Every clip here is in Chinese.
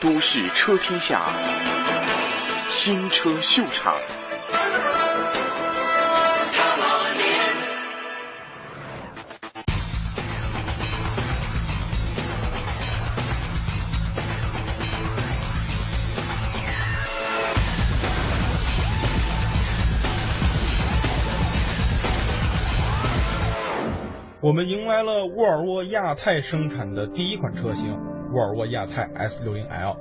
都市车天下，新车秀场。我们迎来了沃尔沃亚太生产的第一款车型沃尔沃亚太 S60L。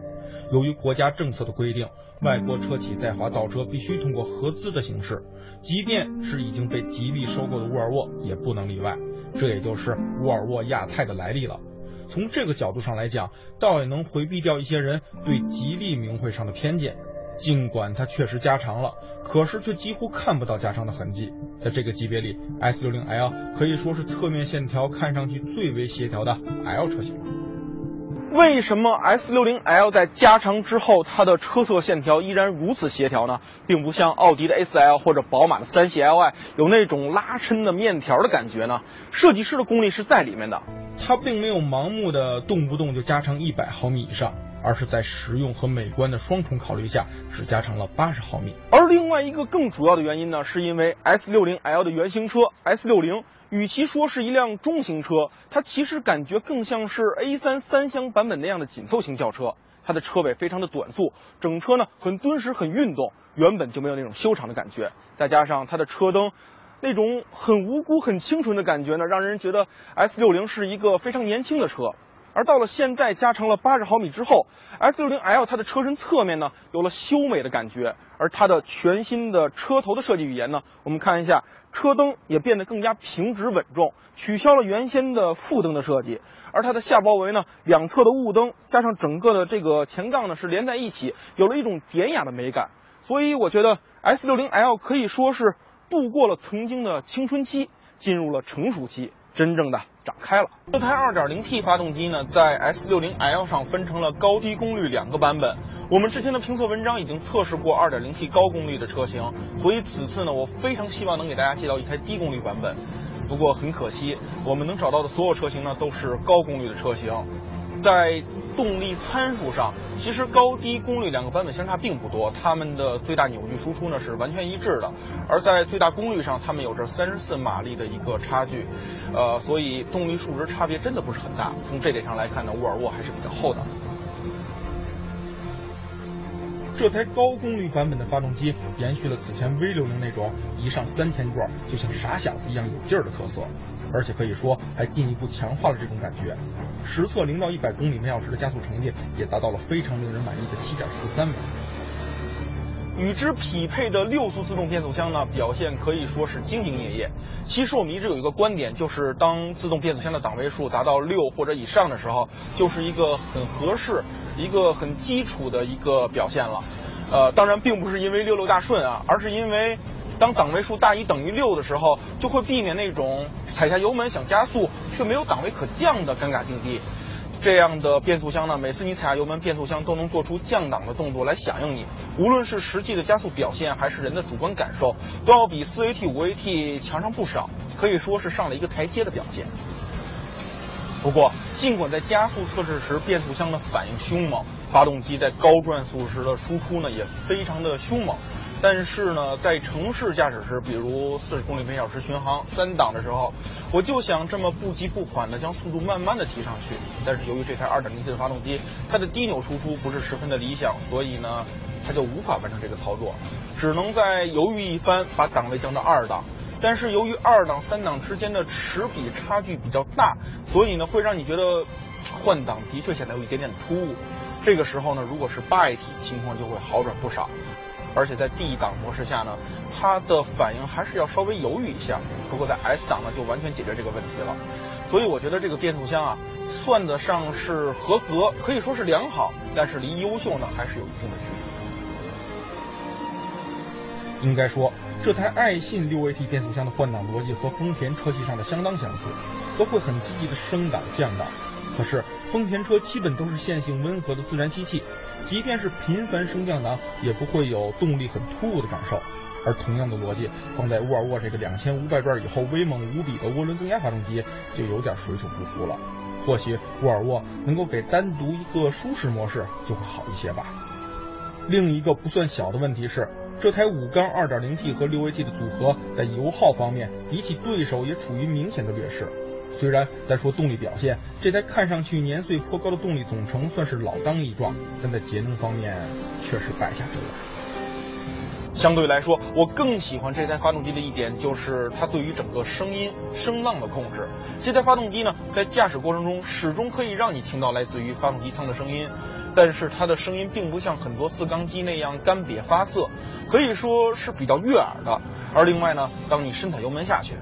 由于国家政策的规定，外国车企在华造车必须通过合资的形式，即便是已经被吉利收购的沃尔沃也不能例外。这也就是沃尔沃亚太的来历了。从这个角度上来讲，倒也能回避掉一些人对吉利名讳上的偏见。尽管它确实加长了，可是却几乎看不到加长的痕迹。在这个级别里，S60L 可以说是侧面线条看上去最为协调的 L 车型。为什么 S 六零 L 在加长之后，它的车侧线条依然如此协调呢？并不像奥迪的 A 四 L 或者宝马的三系 Li 有那种拉伸的面条的感觉呢？设计师的功力是在里面的。它并没有盲目的动不动就加长一百毫米以上。而是在实用和美观的双重考虑下，只加长了八十毫米。而另外一个更主要的原因呢，是因为 S60L 的原型车 S60，与其说是一辆中型车，它其实感觉更像是 A3 三厢版本那样的紧凑型轿车。它的车尾非常的短促，整车呢很敦实、很运动，原本就没有那种修长的感觉。再加上它的车灯，那种很无辜、很清纯的感觉呢，让人觉得 S60 是一个非常年轻的车。而到了现在加长了八十毫米之后，S60L 它的车身侧面呢有了修美的感觉，而它的全新的车头的设计语言呢，我们看一下，车灯也变得更加平直稳重，取消了原先的副灯的设计，而它的下包围呢，两侧的雾灯加上整个的这个前杠呢是连在一起，有了一种典雅的美感。所以我觉得 S60L 可以说是度过了曾经的青春期，进入了成熟期。真正的展开了。这台 2.0T 发动机呢，在 S60L 上分成了高低功率两个版本。我们之前的评测文章已经测试过 2.0T 高功率的车型，所以此次呢，我非常希望能给大家介绍一台低功率版本。不过很可惜，我们能找到的所有车型呢，都是高功率的车型。在动力参数上，其实高低功率两个版本相差并不多，它们的最大扭矩输出呢是完全一致的。而在最大功率上，它们有着三十四马力的一个差距，呃，所以动力数值差别真的不是很大。从这点上来看呢，沃尔沃还是比较厚道。这台高功率版本的发动机延续了此前 V60 那种一上三千转就像傻小子一样有劲儿的特色，而且可以说还进一步强化了这种感觉。实测零到一百公里每小时的加速成绩也达到了非常令人满意的七点四三秒。与之匹配的六速自动变速箱呢，表现可以说是兢兢业业。其实我们一直有一个观点，就是当自动变速箱的档位数达到六或者以上的时候，就是一个很合适。一个很基础的一个表现了，呃，当然并不是因为六六大顺啊，而是因为当档位数大于等于六的时候，就会避免那种踩下油门想加速却没有档位可降的尴尬境地。这样的变速箱呢，每次你踩下油门，变速箱都能做出降档的动作来响应你。无论是实际的加速表现，还是人的主观感受，都要比四 AT、五 AT 强上不少，可以说是上了一个台阶的表现。不过，尽管在加速测试时变速箱的反应凶猛，发动机在高转速时的输出呢也非常的凶猛，但是呢，在城市驾驶时，比如四十公里每小时巡航三档的时候，我就想这么不急不缓的将速度慢慢的提上去。但是由于这台 2.0T 的发动机，它的低扭输出不是十分的理想，所以呢，它就无法完成这个操作，只能在犹豫一番，把档位降到二档。但是由于二档、三档之间的齿比差距比较大，所以呢会让你觉得换挡的确显得有一点点突兀。这个时候呢，如果是八 AT，情况就会好转不少。而且在 D 档模式下呢，它的反应还是要稍微犹豫一下。不过在 S 档呢，就完全解决这个问题了。所以我觉得这个变速箱啊，算得上是合格，可以说是良好，但是离优秀呢还是有一定的距离。应该说，这台爱信六 AT 变速箱的换挡逻辑和丰田车系上的相当相似，都会很积极的升档降档。可是丰田车基本都是线性温和的自然吸气，即便是频繁升降档，也不会有动力很突兀的感受。而同样的逻辑放在沃尔沃这个两千五百转以后威猛无比的涡轮增压发动机，就有点水土不服了。或许沃尔沃能够给单独一个舒适模式就会好一些吧。另一个不算小的问题是，这台五缸 2.0T 和 6AT 的组合在油耗方面比起对手也处于明显的劣势。虽然在说动力表现，这台看上去年岁颇高的动力总成算是老当益壮，但在节能方面确实败下阵来。相对来说，我更喜欢这台发动机的一点就是它对于整个声音声浪的控制。这台发动机呢，在驾驶过程中始终可以让你听到来自于发动机舱的声音，但是它的声音并不像很多四缸机那样干瘪发涩，可以说是比较悦耳的。而另外呢，当你深踩油门下去，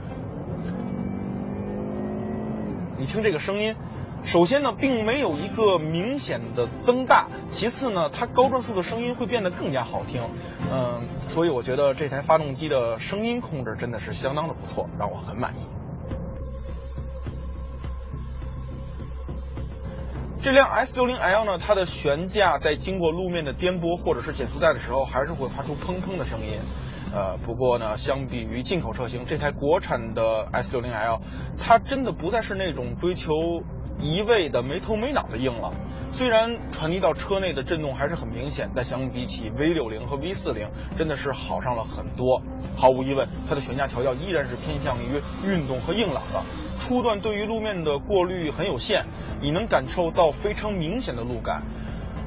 你听这个声音。首先呢，并没有一个明显的增大，其次呢，它高转速的声音会变得更加好听，嗯，所以我觉得这台发动机的声音控制真的是相当的不错，让我很满意。这辆 S60L 呢，它的悬架在经过路面的颠簸或者是减速带的时候，还是会发出砰砰的声音，呃，不过呢，相比于进口车型，这台国产的 S60L，它真的不再是那种追求。一味的没头没脑的硬了，虽然传递到车内的震动还是很明显，但相比起 V60 和 V40，真的是好上了很多。毫无疑问，它的悬架调教依然是偏向于运动和硬朗的。初段对于路面的过滤很有限，你能感受到非常明显的路感。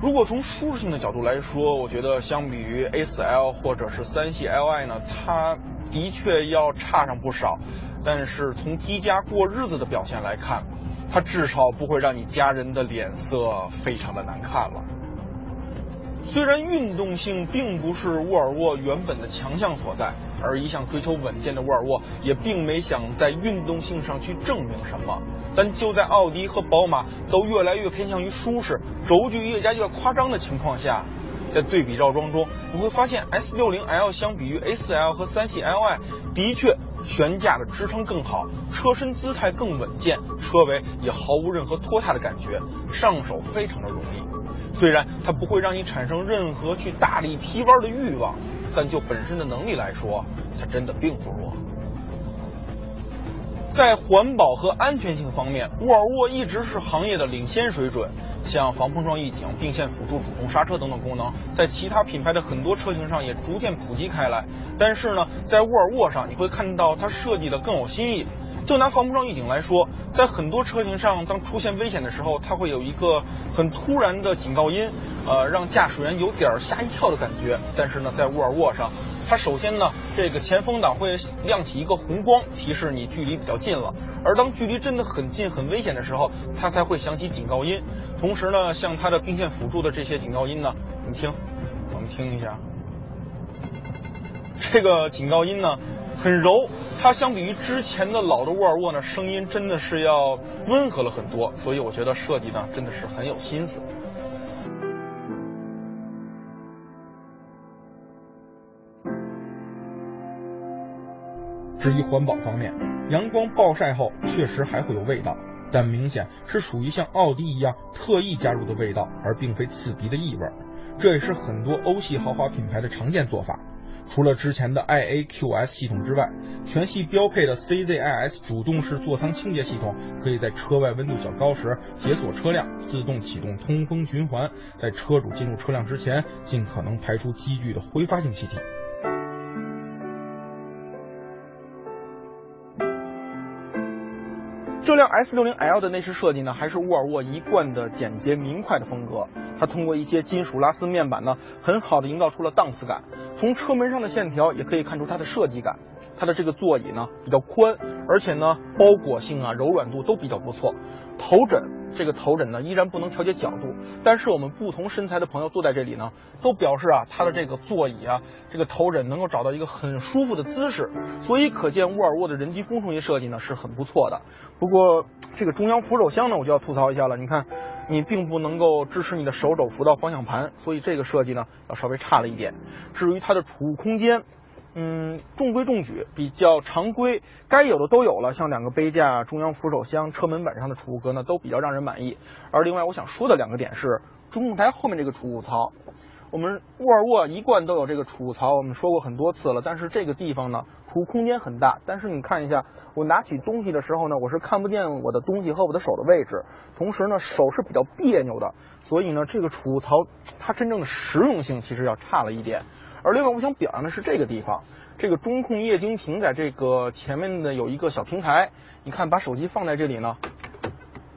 如果从舒适性的角度来说，我觉得相比于 A4L 或者是三系 Li 呢，它的确要差上不少。但是从居家过日子的表现来看，它至少不会让你家人的脸色非常的难看了。虽然运动性并不是沃尔沃原本的强项所在，而一向追求稳健的沃尔沃也并没想在运动性上去证明什么。但就在奥迪和宝马都越来越偏向于舒适、轴距越加越夸张的情况下，在对比绕桩中，你会发现 S60L 相比于 A4L 和三系 Li，的确。悬架的支撑更好，车身姿态更稳健，车尾也毫无任何拖沓的感觉，上手非常的容易。虽然它不会让你产生任何去大力劈弯的欲望，但就本身的能力来说，它真的并不弱。在环保和安全性方面，沃尔沃一直是行业的领先水准。像防碰撞预警、并线辅助、主动刹车等等功能，在其他品牌的很多车型上也逐渐普及开来。但是呢，在沃尔沃上，你会看到它设计的更有新意。就拿防碰撞预警来说，在很多车型上，当出现危险的时候，它会有一个很突然的警告音，呃，让驾驶员有点吓一跳的感觉。但是呢，在沃尔沃上，它首先呢，这个前风挡会亮起一个红光，提示你距离比较近了。而当距离真的很近、很危险的时候，它才会响起警告音。同时呢，像它的并线辅助的这些警告音呢，你听，我们听一下，这个警告音呢很柔，它相比于之前的老的沃尔沃呢，声音真的是要温和了很多。所以我觉得设计呢真的是很有心思。至于环保方面，阳光暴晒后确实还会有味道，但明显是属于像奥迪一样特意加入的味道，而并非刺鼻的异味。这也是很多欧系豪华品牌的常见做法。除了之前的 IAQS 系统之外，全系标配的 CZIS 主动式座舱清洁系统，可以在车外温度较高时解锁车辆，自动启动通风循环，在车主进入车辆之前，尽可能排出积聚的挥发性气体。这辆 S60L 的内饰设计呢，还是沃尔沃一贯的简洁明快的风格。它通过一些金属拉丝面板呢，很好的营造出了档次感。从车门上的线条也可以看出它的设计感。它的这个座椅呢比较宽，而且呢包裹性啊、柔软度都比较不错。头枕。这个头枕呢依然不能调节角度，但是我们不同身材的朋友坐在这里呢，都表示啊，它的这个座椅啊，这个头枕能够找到一个很舒服的姿势，所以可见沃尔沃的人机工程学设计呢是很不错的。不过这个中央扶手箱呢，我就要吐槽一下了，你看，你并不能够支持你的手肘扶到方向盘，所以这个设计呢要稍微差了一点。至于它的储物空间。嗯，中规中矩，比较常规，该有的都有了，像两个杯架、中央扶手箱、车门板上的储物格呢，都比较让人满意。而另外我想说的两个点是，中控台后面这个储物槽，我们沃尔沃一贯都有这个储物槽，我们说过很多次了。但是这个地方呢，储物空间很大，但是你看一下，我拿起东西的时候呢，我是看不见我的东西和我的手的位置，同时呢，手是比较别扭的，所以呢，这个储物槽它真正的实用性其实要差了一点。而另外，我想表扬的是这个地方，这个中控液晶屏在这个前面的有一个小平台，你看把手机放在这里呢，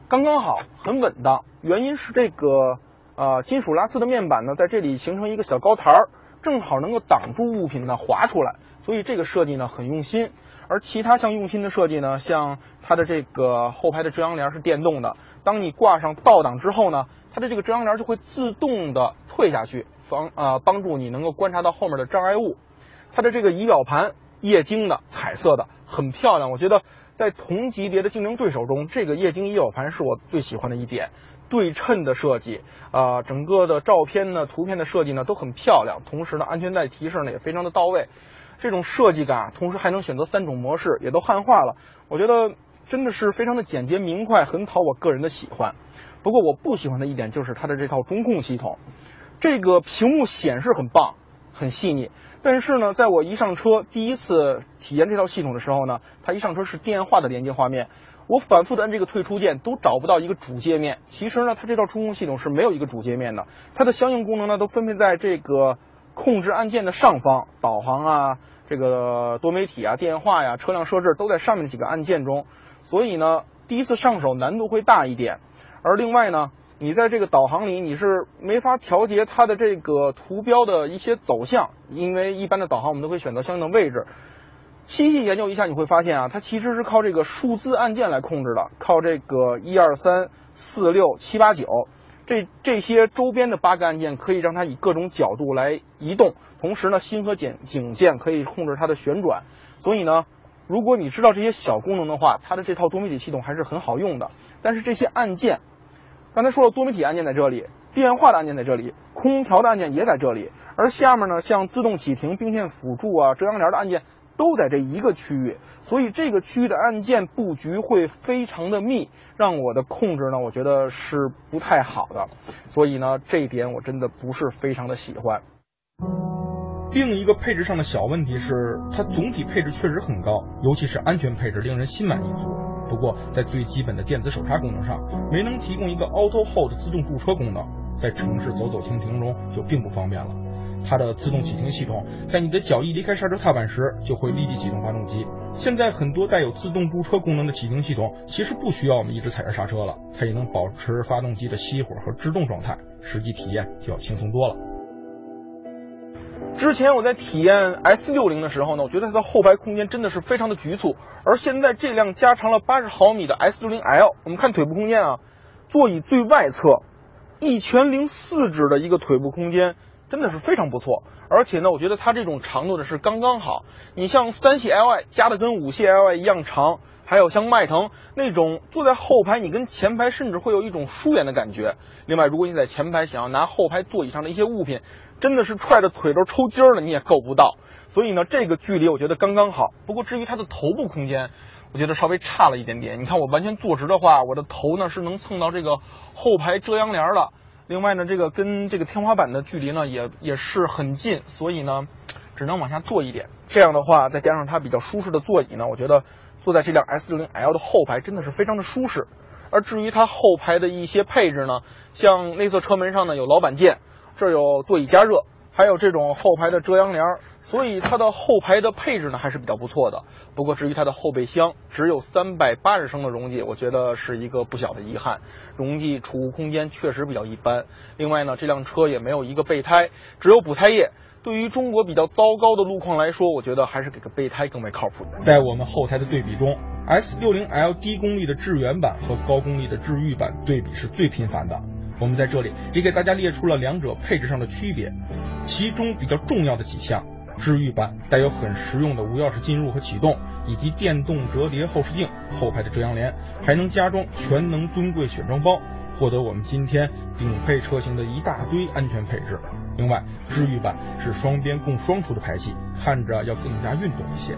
刚刚好，很稳当。原因是这个。啊，金属拉丝的面板呢，在这里形成一个小高台儿，正好能够挡住物品呢滑出来，所以这个设计呢很用心。而其他像用心的设计呢，像它的这个后排的遮阳帘是电动的，当你挂上倒档之后呢，它的这个遮阳帘就会自动的退下去，防啊帮助你能够观察到后面的障碍物。它的这个仪表盘液晶的彩色的很漂亮，我觉得在同级别的竞争对手中，这个液晶仪表盘是我最喜欢的一点。对称的设计啊，整个的照片呢、图片的设计呢都很漂亮，同时呢，安全带提示呢也非常的到位。这种设计感，同时还能选择三种模式，也都汉化了。我觉得真的是非常的简洁明快，很讨我个人的喜欢。不过我不喜欢的一点就是它的这套中控系统，这个屏幕显示很棒，很细腻。但是呢，在我一上车第一次体验这套系统的时候呢，它一上车是电话的连接画面。我反复的按这个退出键，都找不到一个主界面。其实呢，它这套中控系统是没有一个主界面的，它的相应功能呢都分配在这个控制按键的上方，导航啊，这个多媒体啊，电话呀，车辆设置都在上面几个按键中。所以呢，第一次上手难度会大一点。而另外呢，你在这个导航里你是没法调节它的这个图标的一些走向，因为一般的导航我们都会选择相应的位置。细细研究一下，你会发现啊，它其实是靠这个数字按键来控制的，靠这个一二三四六七八九这这些周边的八个按键可以让它以各种角度来移动，同时呢，星和警警键可以控制它的旋转。所以呢，如果你知道这些小功能的话，它的这套多媒体系统还是很好用的。但是这些按键，刚才说了，多媒体按键在这里，电话的按键在这里，空调的按键也在这里，而下面呢，像自动启停、并线辅助啊、遮阳帘的按键。都在这一个区域，所以这个区域的按键布局会非常的密，让我的控制呢，我觉得是不太好的。所以呢，这一点我真的不是非常的喜欢。另一个配置上的小问题是，它总体配置确实很高，尤其是安全配置令人心满意足。不过在最基本的电子手刹功能上，没能提供一个 Auto Hold 自动驻车功能，在城市走走停停中就并不方便了。它的自动启停系统，在你的脚一离开刹车踏板时，就会立即启动发动机。现在很多带有自动驻车功能的启停系统，其实不需要我们一直踩着刹车了，它也能保持发动机的熄火和制动状态，实际体验就要轻松多了。之前我在体验 S 六零的时候呢，我觉得它的后排空间真的是非常的局促，而现在这辆加长了八十毫米的 S 六零 L，我们看腿部空间啊，座椅最外侧一拳零四指的一个腿部空间。真的是非常不错，而且呢，我觉得它这种长度呢是刚刚好。你像三系 Li 加的跟五系 Li 一样长，还有像迈腾那种坐在后排，你跟前排甚至会有一种疏远的感觉。另外，如果你在前排想要拿后排座椅上的一些物品，真的是踹着腿都抽筋儿了，你也够不到。所以呢，这个距离我觉得刚刚好。不过至于它的头部空间，我觉得稍微差了一点点。你看我完全坐直的话，我的头呢是能蹭到这个后排遮阳帘的。另外呢，这个跟这个天花板的距离呢也也是很近，所以呢，只能往下坐一点。这样的话，再加上它比较舒适的座椅呢，我觉得坐在这辆 S60L 的后排真的是非常的舒适。而至于它后排的一些配置呢，像内侧车门上呢有老板键，这儿有座椅加热，还有这种后排的遮阳帘。所以它的后排的配置呢还是比较不错的，不过至于它的后备箱只有三百八十升的容积，我觉得是一个不小的遗憾，容积储物空间确实比较一般。另外呢，这辆车也没有一个备胎，只有补胎液。对于中国比较糟糕的路况来说，我觉得还是给个备胎更为靠谱。在我们后台的对比中，S60L 低功率的致远版和高功率的致御版对比是最频繁的。我们在这里也给大家列出了两者配置上的区别，其中比较重要的几项。治愈版带有很实用的无钥匙进入和启动，以及电动折叠后视镜、后排的遮阳帘，还能加装全能尊贵选装包，获得我们今天顶配车型的一大堆安全配置。另外，治愈版是双边共双出的排气，看着要更加运动一些。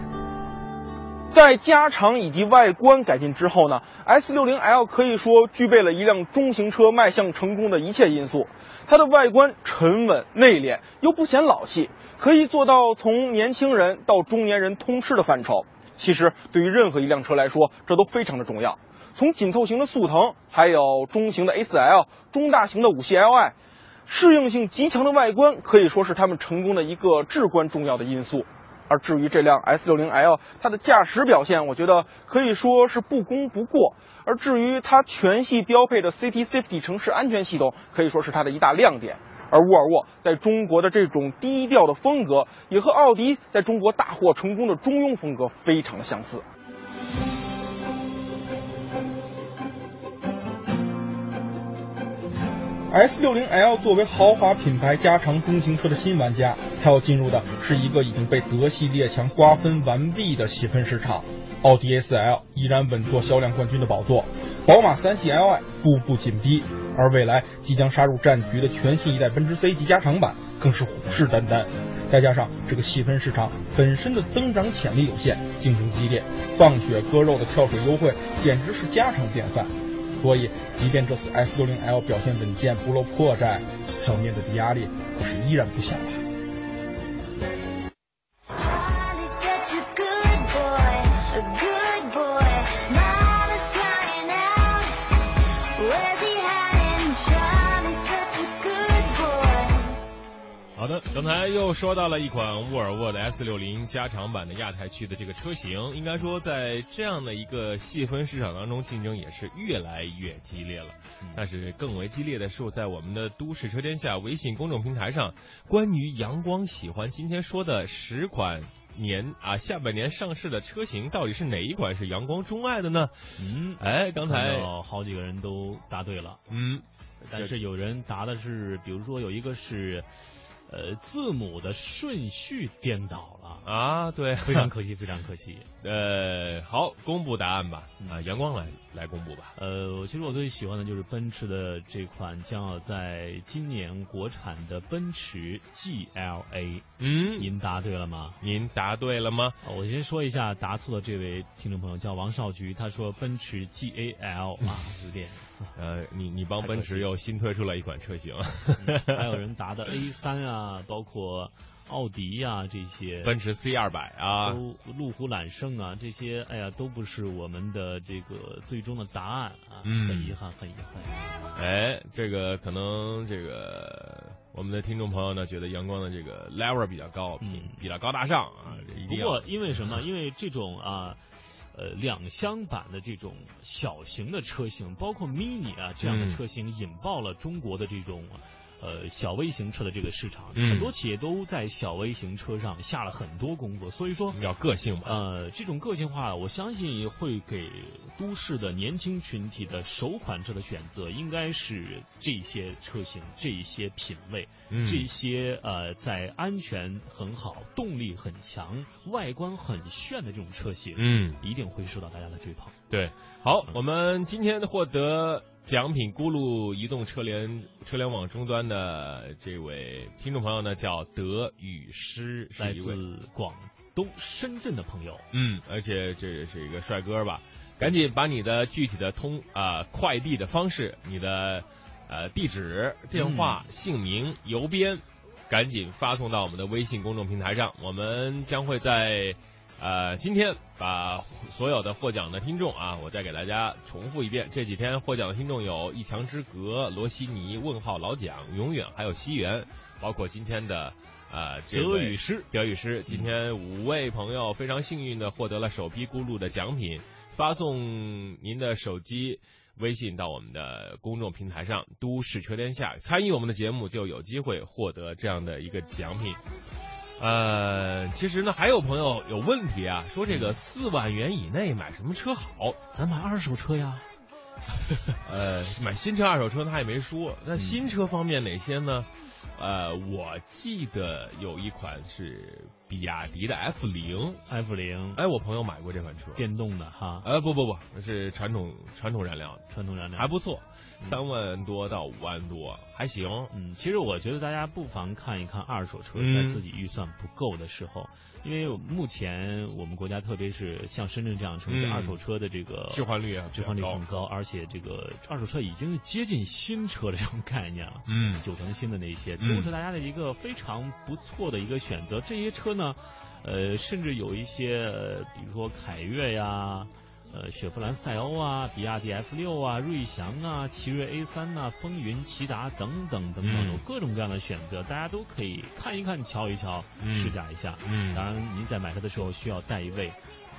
在加长以及外观改进之后呢，S60L 可以说具备了一辆中型车迈向成功的一切因素。它的外观沉稳内敛，又不显老气，可以做到从年轻人到中年人通吃的范畴。其实对于任何一辆车来说，这都非常的重要。从紧凑型的速腾，还有中型的 A4L、中大型的五系 Li，适应性极强的外观可以说是他们成功的一个至关重要的因素。而至于这辆 S60L，它的驾驶表现，我觉得可以说是不攻不过。而至于它全系标配的 City Safety 城市安全系统，可以说是它的一大亮点。而沃尔沃在中国的这种低调的风格，也和奥迪在中国大获成功的中庸风格非常的相似。S60L 作为豪华品牌加长中型车的新玩家，它要进入的是一个已经被德系列强瓜分完毕的细分市场。奥迪 A4L 依然稳坐销量冠军的宝座，宝马三系 Li 步步紧逼，而未来即将杀入战局的全新一代奔驰 C 级加长版更是虎视眈眈。再加上这个细分市场本身的增长潜力有限，竞争激烈，放血割肉的跳水优惠简直是家常便饭。所以，即便这次 S 六零 L 表现稳健，不露破绽，要面对的压力可是依然不小啊。刚才又说到了一款沃尔沃的 S 六零加长版的亚太区的这个车型，应该说在这样的一个细分市场当中，竞争也是越来越激烈了。但是更为激烈的是，在我们的都市车天下微信公众平台上，关于阳光喜欢今天说的十款年啊下半年上市的车型，到底是哪一款是阳光钟爱的呢？嗯，哎，刚才好几个人都答对了，嗯，但是有人答的是，比如说有一个是。呃，字母的顺序颠倒了啊！对，非常可惜，非常可惜。呃，好，公布答案吧。啊，阳光来来公布吧。呃，其实我最喜欢的就是奔驰的这款将要在今年国产的奔驰 GLA。嗯，您答对了吗？您答对了吗？我先说一下答错的这位听众朋友叫王少菊，他说奔驰 GAL 啊，有点。呃，你你帮奔驰又新推出了一款车型，还有人答的 A 三啊，包括奥迪呀这些，奔驰 C 二百啊，路虎揽胜啊这些，哎呀，都不是我们的这个最终的答案啊，很遗憾，很遗憾。哎，这个可能这个我们的听众朋友呢，觉得阳光的这个 level 比较高，比比较高大上啊。不过因为什么？因为这种啊。呃，两厢版的这种小型的车型，包括 mini 啊这样的车型，引爆了中国的这种。呃，小微型车的这个市场，很多企业都在小微型车上下了很多工作，所以说比较个性嘛。呃，这种个性化，我相信会给都市的年轻群体的首款车的选择，应该是这些车型、这些品味、这些呃，在安全很好、动力很强、外观很炫的这种车型，嗯，一定会受到大家的追捧。对，好，我们今天获得。奖品咕噜移动车联车联网终端的这位听众朋友呢，叫德语诗，来自广东深圳的朋友。嗯，而且这也是一个帅哥吧？赶紧把你的具体的通啊快递的方式、你的呃地址、电话、姓名、邮编，赶紧发送到我们的微信公众平台上，我们将会在。呃，今天把所有的获奖的听众啊，我再给大家重复一遍。这几天获奖的听众有一墙之隔、罗西尼、问号老蒋、永远，还有西元，包括今天的呃德语诗，德语诗。今天五位朋友非常幸运的获得了首批咕噜的奖品，发送您的手机微信到我们的公众平台上“都市车天下”，参与我们的节目就有机会获得这样的一个奖品。呃，其实呢，还有朋友有问题啊，说这个四万元以内买什么车好？咱买二手车呀。呃，买新车、二手车他也没说。那新车方面哪些呢？呃，我记得有一款是比亚迪的 F 零，F 零，哎，我朋友买过这款车，电动的哈，呃，不不不，是传统传统燃料，传统燃料。还不错。三万多到五万多还行，嗯，其实我觉得大家不妨看一看二手车，在自己预算不够的时候，因为目前我们国家特别是像深圳这样城市，二手车的这个置换率啊，置换率很高，而且这个二手车已经接近新车的这种概念了，嗯，九成新的那些，都是大家的一个非常不错的一个选择。这些车呢，呃，甚至有一些，比如说凯越呀。呃，雪佛兰赛欧啊，比亚迪 F 六啊，瑞祥啊，奇瑞 A 三呐，风云、骐达等等等等，有各种各样的选择，大家都可以看一看、瞧一瞧、试驾一下。嗯，当然，您在买车的时候需要带一位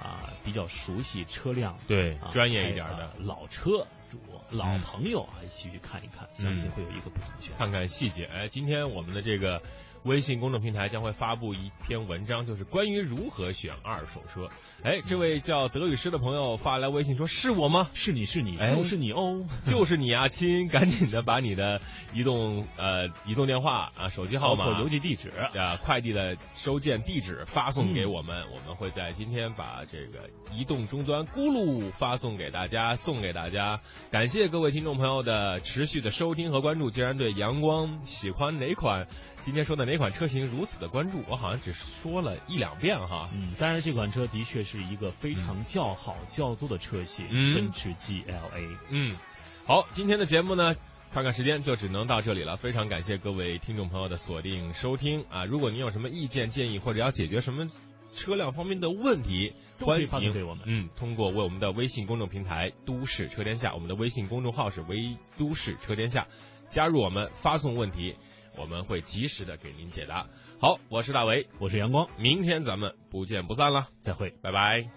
啊比较熟悉车辆、对专业一点的老车主、老朋友啊一起去看一看，相信会有一个不同的选择。看看细节。哎，今天我们的这个。微信公众平台将会发布一篇文章，就是关于如何选二手车。哎，这位叫德语师的朋友发来微信说：“是我吗？是你是你，就是你哦，就是你啊，亲！赶紧的把你的移动呃移动电话啊手机号码、邮寄地址啊快递的收件地址发送给我们，我们会在今天把这个移动终端咕噜发送给大家，送给大家。感谢各位听众朋友的持续的收听和关注。既然对阳光喜欢哪款？今天说的哪款车型如此的关注？我好像只说了一两遍哈。嗯，但是这款车的确是一个非常较好较多的车型，奔驰 GLA。嗯，好，今天的节目呢，看看时间就只能到这里了。非常感谢各位听众朋友的锁定收听啊！如果您有什么意见建议，或者要解决什么车辆方面的问题，欢迎发送给我们。嗯，通过为我们的微信公众平台“都市车天下”，我们的微信公众号是“微都市车天下”，加入我们发送问题。我们会及时的给您解答。好，我是大为，我是阳光，明天咱们不见不散了，再会，拜拜。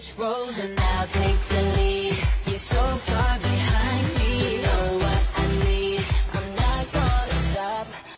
which roles and now Take the lead. You're so far.